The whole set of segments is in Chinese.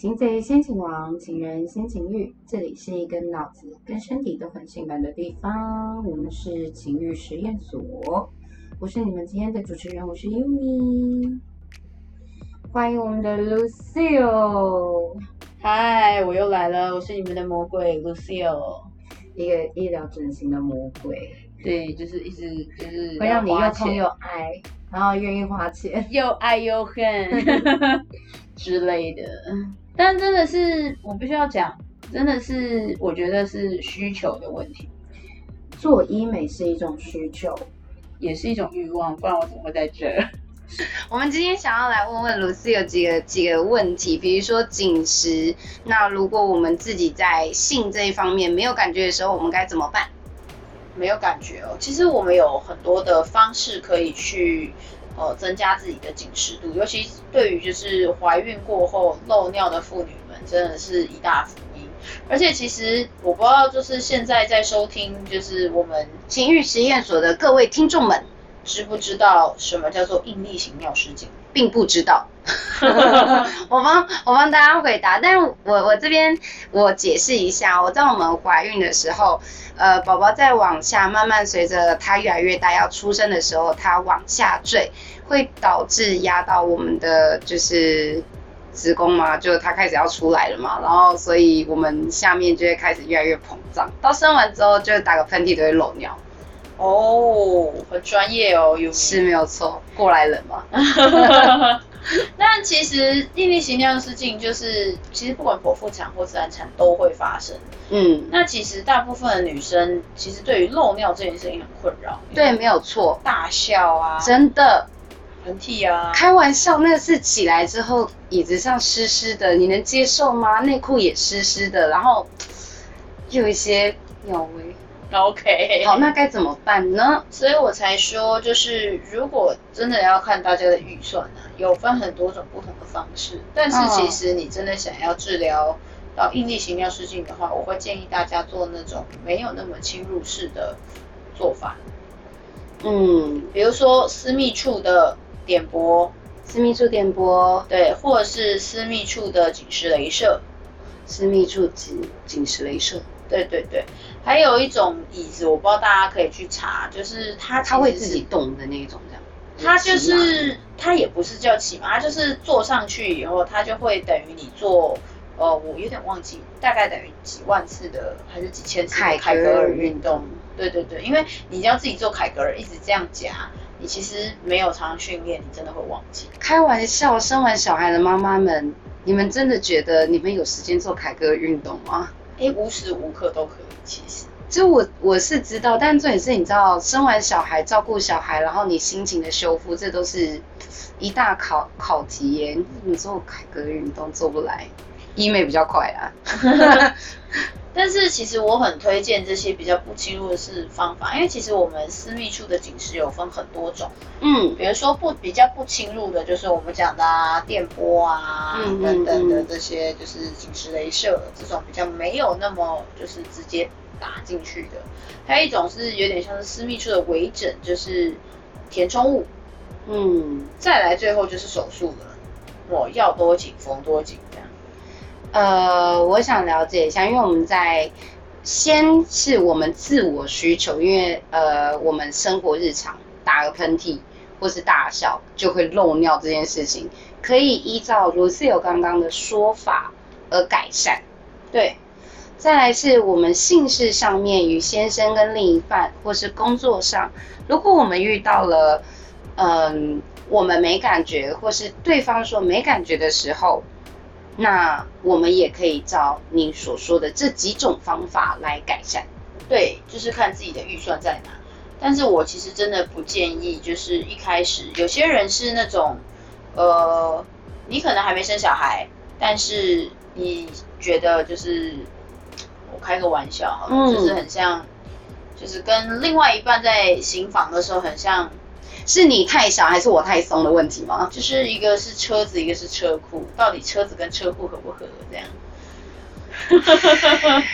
擒贼先擒王，擒人先擒欲。这里是一个脑子跟身体都很性感的地方，我们是情欲实验所。我是你们今天的主持人，我是 Umi。欢迎我们的 Lucille，嗨，我又来了，我是你们的魔鬼 Lucille，一个医疗整形的魔鬼，对，就是一直就是会让你又痛又爱，然后愿意花钱。又爱又恨 之类的。但真的是，我必须要讲，真的是，我觉得是需求的问题，做医美是一种需求，也是一种欲望，不然我怎么会在这儿？我们今天想要来问问卢思有几个几个问题，比如说紧实。那如果我们自己在性这一方面没有感觉的时候，我们该怎么办？没有感觉哦。其实我们有很多的方式可以去呃增加自己的紧实度，尤其对于就是怀孕过后漏尿的妇女们，真的是一大福音。而且其实我不知道，就是现在在收听就是我们情欲实验所的各位听众们，知不知道什么叫做应力型尿失禁？并不知道。我帮我帮大家回答，但是我我这边我解释一下，我在我们怀孕的时候，呃，宝宝在往下慢慢随着他越来越大要出生的时候，他往下坠，会导致压到我们的就是子宫嘛，就他开始要出来了嘛，然后所以我们下面就会开始越来越膨胀，到生完之后就打个喷嚏都会漏尿，哦，很专业哦，有是没有错，过来人嘛。那其实应力型尿失禁就是，其实不管剖腹产或自然产都会发生。嗯，那其实大部分的女生其实对于漏尿这件事情很困扰，对，没有错，大笑啊、真的。喷嚏啊，开玩笑，那是起来之后椅子上湿湿的，你能接受吗？内裤也湿湿的，然后又有一些尿味。OK，好，那该怎么办呢？所以我才说，就是如果真的要看大家的预算呢、有分很多种不同的方式。但是嗯。其实你真的想要治疗到应力型尿失禁的话，我会建议大家做那种没有那么侵入式的做法，嗯，比如说私密处的点拨，私密处点播，对，或者是私密处的紧实镭射，私密处紧紧实镭射，对对对。还有一种椅子，我不知道大家可以去查，就是它它会自己动的那一种，这样。它就是它也不是叫骑马，它就是坐上去以后，它就会等于你做，呃，我有点忘记，大概等于几万次的还是几千次的凯凯格尔格尔运动。对对对，因为你要自己做凯格尔，一直这样夹，你其实没有常常训练，你真的会忘记。开玩笑，生完小孩的妈妈们，你们真的觉得你们有时间做凯格尔运动吗？哎，无时无刻都可以，其实。就我我是知道，但重点是你知道，生完小孩照顾小孩，然后你心情的修复，这都是一大考考题耶。你做凯格尔运动做不来，医美比较快啊。但是其实我很推荐这些比较不侵入的是方法，因为其实我们私密处的紧实有分很多种。嗯，比如说不比较不侵入的，就是我们讲的啊，电波啊等等的嗯这些，就是紧实镭射这种比较没有那么就是直接打进去的。还有一种是有点像是私密处的微整，就是填充物。嗯，再来最后就是手术了，我要多紧缝多紧。呃，我想了解一下，因为我们在先是我们自我需求，因为呃，我们生活日常打个喷嚏或是大笑就会漏尿这件事情，可以依照卢思友刚刚的说法而改善。对，再来是我们姓氏上面与先生跟另一半，或是工作上，如果我们遇到了，嗯，我们没感觉，或是对方说没感觉的时候，那我们也可以照您所说的这几种方法来改善。对，就是看自己的预算在哪。但是我其实真的不建议，就是一开始有些人是那种，呃，你可能还没生小孩，但是你觉得就是，我开个玩笑好了，嗯就是很像，就是跟另外一半在行房的时候很像，是你太小还是我太松的问题吗？就是一个是车子，一个是车库，到底车子跟车库合不合这样？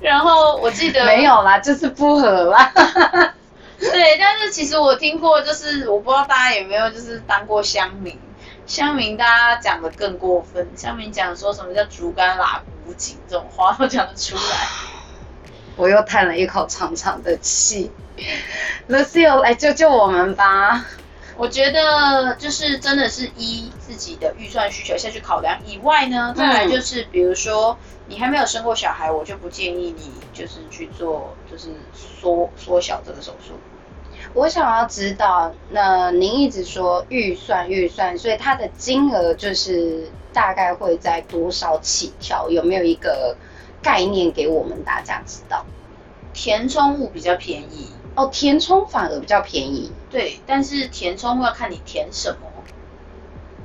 然后我记得没有啦，就是不合啦。对，但是其实我听过，就是我不知道大家有没有就是当过乡民，乡民大家讲的更过分，乡民讲说什么叫竹竿拉古井这种话都讲得出来。我又叹了一口长长的气。Lucio 来救救我们吧！我觉得就是真的是依自己的预算需求下去考量以外呢，再来就是比如说你还没有生过小孩，我就不建议你就是去做就是缩缩小这个手术。我想要知道，那您一直说预算预算，所以它的金额就是大概会在多少起跳？有没有一个概念给我们大家知道？填充物比较便宜哦，填充反而比较便宜。对，但是填充物要看你填什么。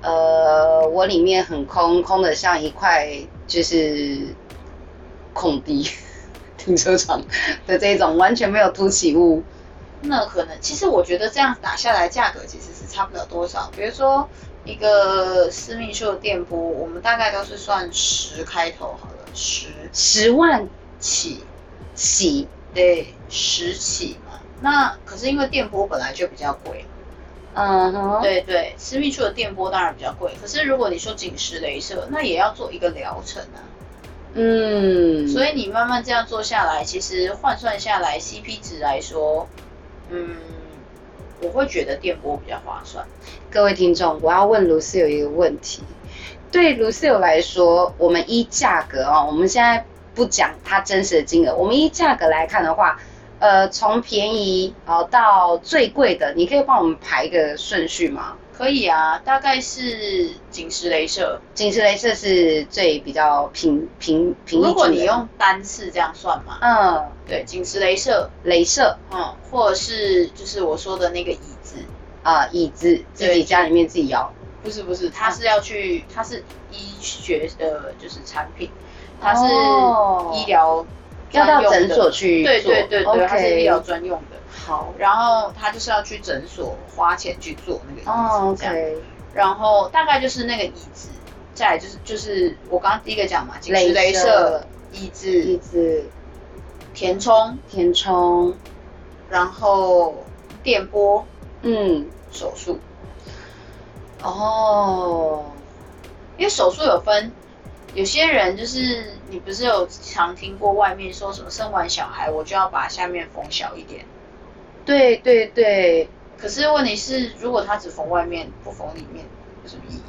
呃，我里面很空，空的像一块就是空地，停车场的这种完全没有凸起物。那可能，其实我觉得这样打下来价格其实是差不了多少。比如说一个私密秀的电波，我们大概都是算十开头好了，十十万起起，对，十起嘛。那可是因为电波本来就比较贵，嗯哼，对对，私密处的电波当然比较贵。可是如果你说紧实镭射，那也要做一个疗程啊。嗯，所以你慢慢这样做下来，其实换算下来 CP 值来说。嗯，我会觉得电波比较划算。各位听众，我要问卢思有一个问题。对卢思友来说，我们依价格哦，我们现在不讲它真实的金额，我们依价格来看的话，呃，从便宜哦到最贵的，你可以帮我们排一个顺序吗？可以啊，大概是紧实镭射，紧实镭射是最比较平平平。如果你用单次这样算嘛，嗯，对，紧实镭射，镭射，嗯，或者是就是我说的那个椅子啊，椅子自己家里面自己摇，不是不是，他是要去，他是医学的，就是产品，他是医疗要到诊所去，对对对对，它是医疗专用的。好，然后他就是要去诊所花钱去做那个椅子，这样。然后大概就是那个椅子，再来就是就是我刚刚第一个讲嘛，紧实镭射。椅子，椅子，填充，填充，然后电波，嗯，手术。哦，因为手术有分，有些人就是你不是有常听过外面说什么生完小孩我就要把下面缝小一点。对对对，可是问题是，如果他只缝外面不缝里面，有什么意义？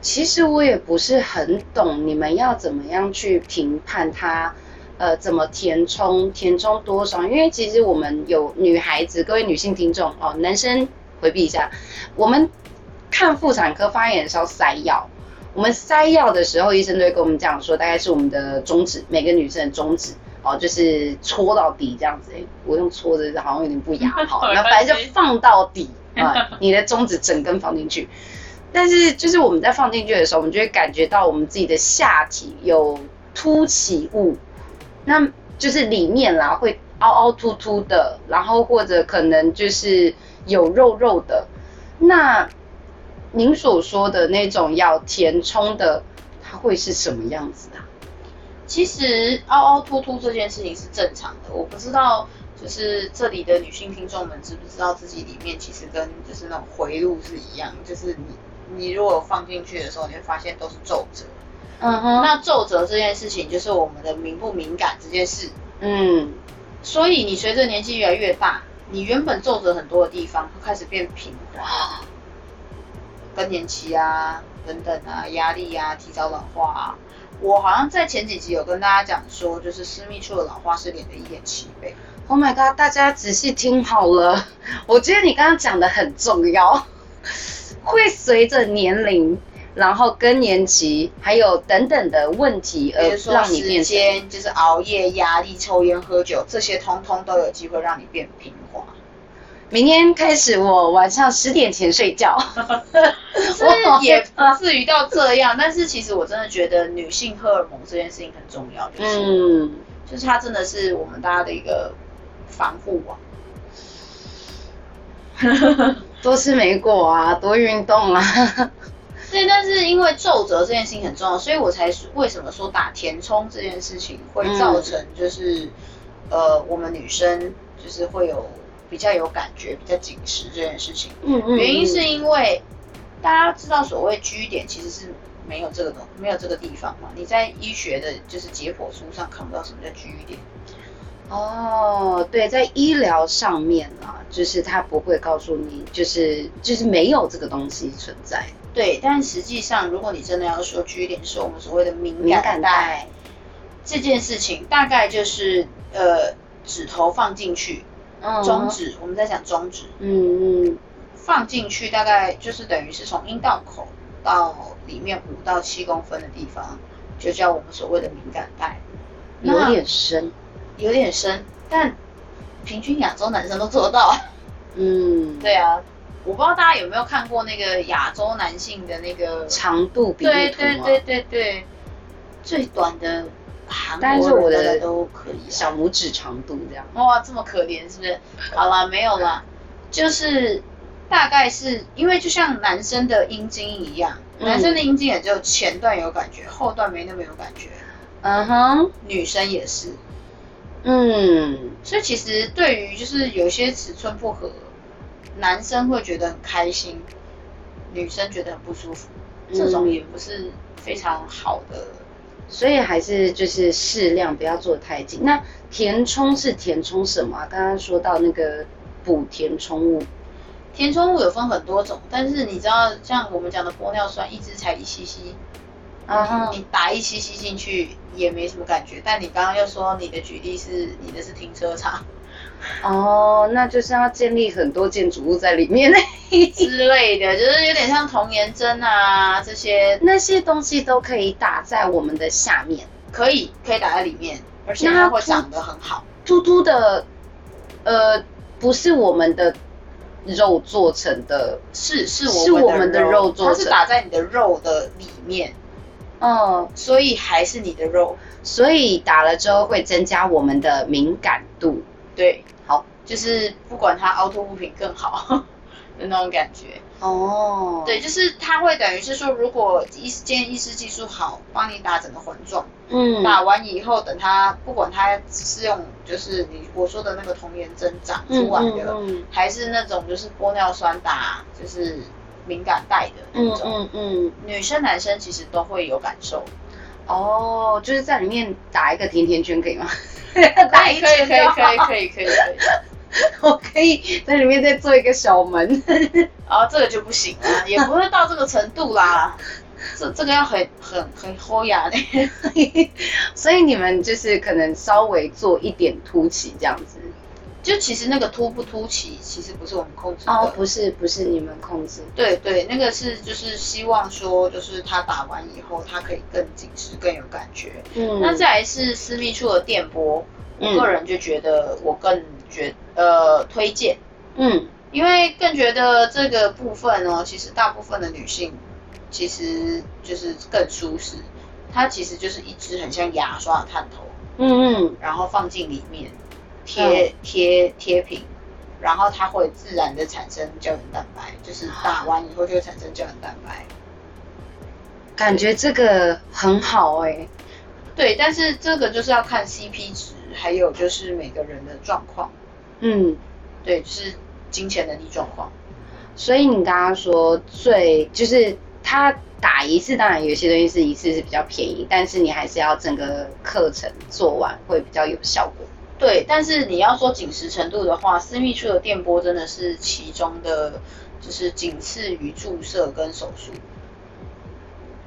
其实我也不是很懂，你们要怎么样去评判它？呃，怎么填充？填充多少？因为其实我们有女孩子，各位女性听众哦，男生回避一下。我们看妇产科发炎烧塞药，我们塞药的时候，医生都会跟我们讲说，大概是我们的中指，每个女生的中指。哦，就是戳到底这样子，我用戳的好像有点不雅哈，那反正就放到底啊，你的中指整根放进去。但是就是我们在放进去的时候，我们就会感觉到我们自己的下体有凸起物，那就是里面啦会凹凹凸凸的，然后或者可能就是有肉肉的。那您所说的那种要填充的，它会是什么样子啊？其实凹凹凸凸这件事情是正常的，我不知道就是这里的女性听众们知不知道自己里面其实跟就是那种回路是一样，就是你你如果放进去的时候，你会发现都是皱褶。嗯哼。那皱褶这件事情就是我们的敏不敏感这件事。嗯。所以你随着年纪越来越大，你原本皱褶很多的地方会开始变平滑，更年期啊等等啊，压力啊，提早老化啊。我好像在前几集有跟大家讲说，就是私密处的老化是脸的一点七倍。Oh my god！大家仔细听好了，我觉得你刚刚讲的很重要，会随着年龄，然后更年期，还有等等的问题而让你变成，就是熬夜、压力、抽烟、喝酒，这些通通都有机会让你变平滑。明天开始，我晚上十点前睡觉。我也不至于到这样，但是其实我真的觉得女性荷尔蒙这件事情很重要，就是，嗯，就是它真的是我们大家的一个防护网。多吃莓果啊，多运动啊。对，但是因为皱褶这件事情很重要，所以我才为什么说打填充这件事情会造成就是，呃，我们女生就是会有。比较有感觉，比较紧实这件事情，嗯嗯，原因是因为大家知道所谓居点其实是没有这个东没有这个地方嘛？你在医学的就是解剖书上看不到什么叫居点。哦，对，在医疗上面啊，就是他不会告诉你，就是就是没有这个东西存在。对，但实际上，如果你真的要说居点是我们所谓的敏敏感感带带，这件事情大概就是呃指头放进去，嗯中，指我们在讲中指嗯嗯，放进去，大概就是等于是从阴道口到里面五到七公分的地方，就叫我们所谓的敏感带。有点深，有点深，但平均亚洲男生都做得到。嗯，对啊，我不知道大家有没有看过那个亚洲男性的那个，长度比例对图啊对对对对，最短的韩但是国我的都可以啊。小拇指长度这样。哇，这么可怜是不是？好了，没有了，就是大概是因为就像男生的阴茎一样，嗯男生的阴茎也只有前段有感觉，后段没那么有感觉，嗯哼，女生也是。嗯，所以其实对于就是有些尺寸不合，男生会觉得很开心，女生觉得很不舒服，这种嗯也不是非常好的。所以还是就是适量，不要做的太紧。那填充是填充什么啊？刚刚说到那个补填充物，填充物有分很多种，但是你知道，像我们讲的玻尿酸，一支才一 cc，啊哈你打一 cc 进去也没什么感觉。但你刚刚又说你的举例是你的是停车场哦，那就是要建立很多建筑物在里面 之类的，就是有点像童颜针啊这些，那些东西都可以打在我们的下面，可以可以打在里面，而且它它会长得很好。凸凸的，呃，不是我们的肉做成的，是是是我们的肉做成是打在你的肉的里面，嗯，所以还是你的肉。所以打了之后会增加我们的敏感度。对，好，就是不管它凹凸不平更好 的那种感觉。哦，对，就是它会等于是说，如果医今天医师技术好，帮你打整个环状，嗯，打完以后，等它不管它是用就是你我说的那个童颜针长出来的，嗯嗯还是那种就是玻尿酸打就是敏感带的嗯那种，嗯嗯，女生男生其实都会有感受。哦，就是在里面打一个甜甜圈可以吗？打一可以可以可以可以可以可以。我可以在里面再做一个小门。然 后这个就不行啊，也不会到这个程度啦。这这个要很很很优雅的。所以你们就是可能稍微做一点凸起这样子。就其实那个凸不凸起，其实不是我们控制的。哦，不是不是你们控制。对对，那个是就是希望说，就是他打完以后，他可以更紧实、更有感觉。嗯那再来是私密处的电波，我嗯个人就觉得我更觉呃推荐，嗯因为更觉得这个部分哦，其实大部分的女性其实就是更舒适。它其实就是一支很像牙刷的探头，嗯嗯，然后放进里面，贴贴贴平，然后它会自然的产生胶原蛋白，就是打完以后就会产生胶原蛋白。感觉这个很好哎、对，但是这个就是要看 CP 值，还有就是每个人的状况，嗯，对，就是金钱能力状况。所以你刚刚说最就是他打一次，当然有些东西是一次是比较便宜，但是你还是要整个课程做完会比较有效果。对，但是你要说紧实程度的话，私密处的电波真的是其中的，就是仅次于注射跟手术。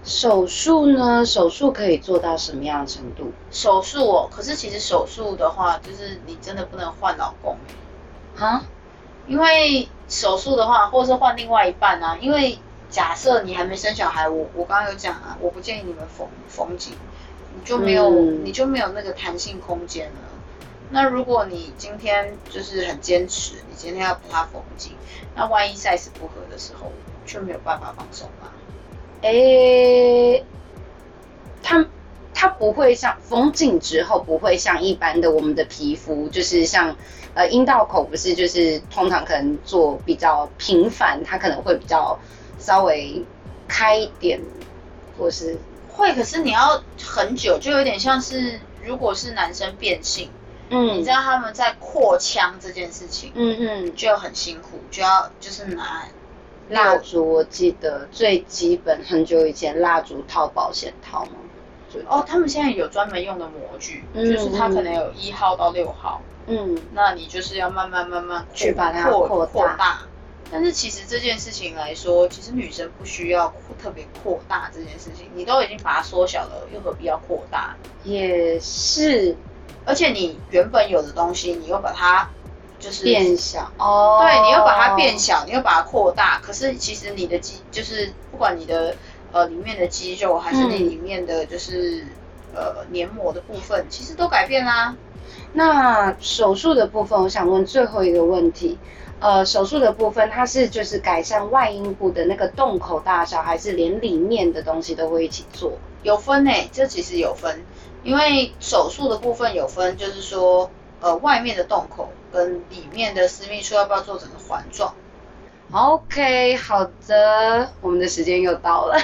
手术呢？手术可以做到什么样的程度？手术哦，可是其实手术的话，就是你真的不能换老公欸啊？因为手术的话，或是换另外一半啊，因为假设你还没生小孩，我我刚刚有讲啊，我不建议你们缝缝紧，你就没有、嗯你就没有那个弹性空间了。那如果你今天就是很坚持，你今天要把它缝紧，那万一 size 不合的时候，就没有办法放松啦。诶，它它不会像缝紧之后不会像一般的我们的皮肤，就是像呃阴道口不是就是通常可能做比较频繁，它可能会比较稍微开一点，或是会，可是你要很久，就有点像是如果是男生变性，嗯你知道他们在扩腔这件事情，嗯嗯就很辛苦，就要就是拿蜡烛我记得最基本很久以前蜡烛套保险套吗？哦，他们现在有专门用的模具，嗯就是它可能有一号到六号，嗯，那你就是要慢慢慢慢去把它扩扩大扩大。但是其实这件事情来说，其实女生不需要特别扩大这件事情，你都已经把它缩小了，又何必要扩大？也是而且你原本有的东西，你又把它就是变小。哦，对，你又把它变小，你又把它扩大，可是其实你的肌就是不管你的呃里面的肌肉，还是你嗯里面的就是、呃黏膜的部分，其实都改变啦。那手术的部分，我想问最后一个问题，呃，手术的部分它是就是改善外阴部的那个洞口大小，还是连里面的东西都会一起做？有分呢、这其实有分，因为手术的部分有分，就是说呃外面的洞口跟里面的私密处要不要做整个环状。OK，好的，我们的时间又到了，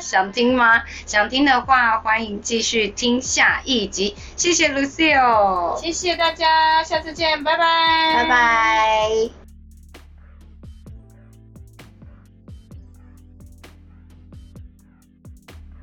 想听吗？想听的话，欢迎继续听下一集。谢谢 Lucio，谢谢大家，下次见，拜拜，拜拜。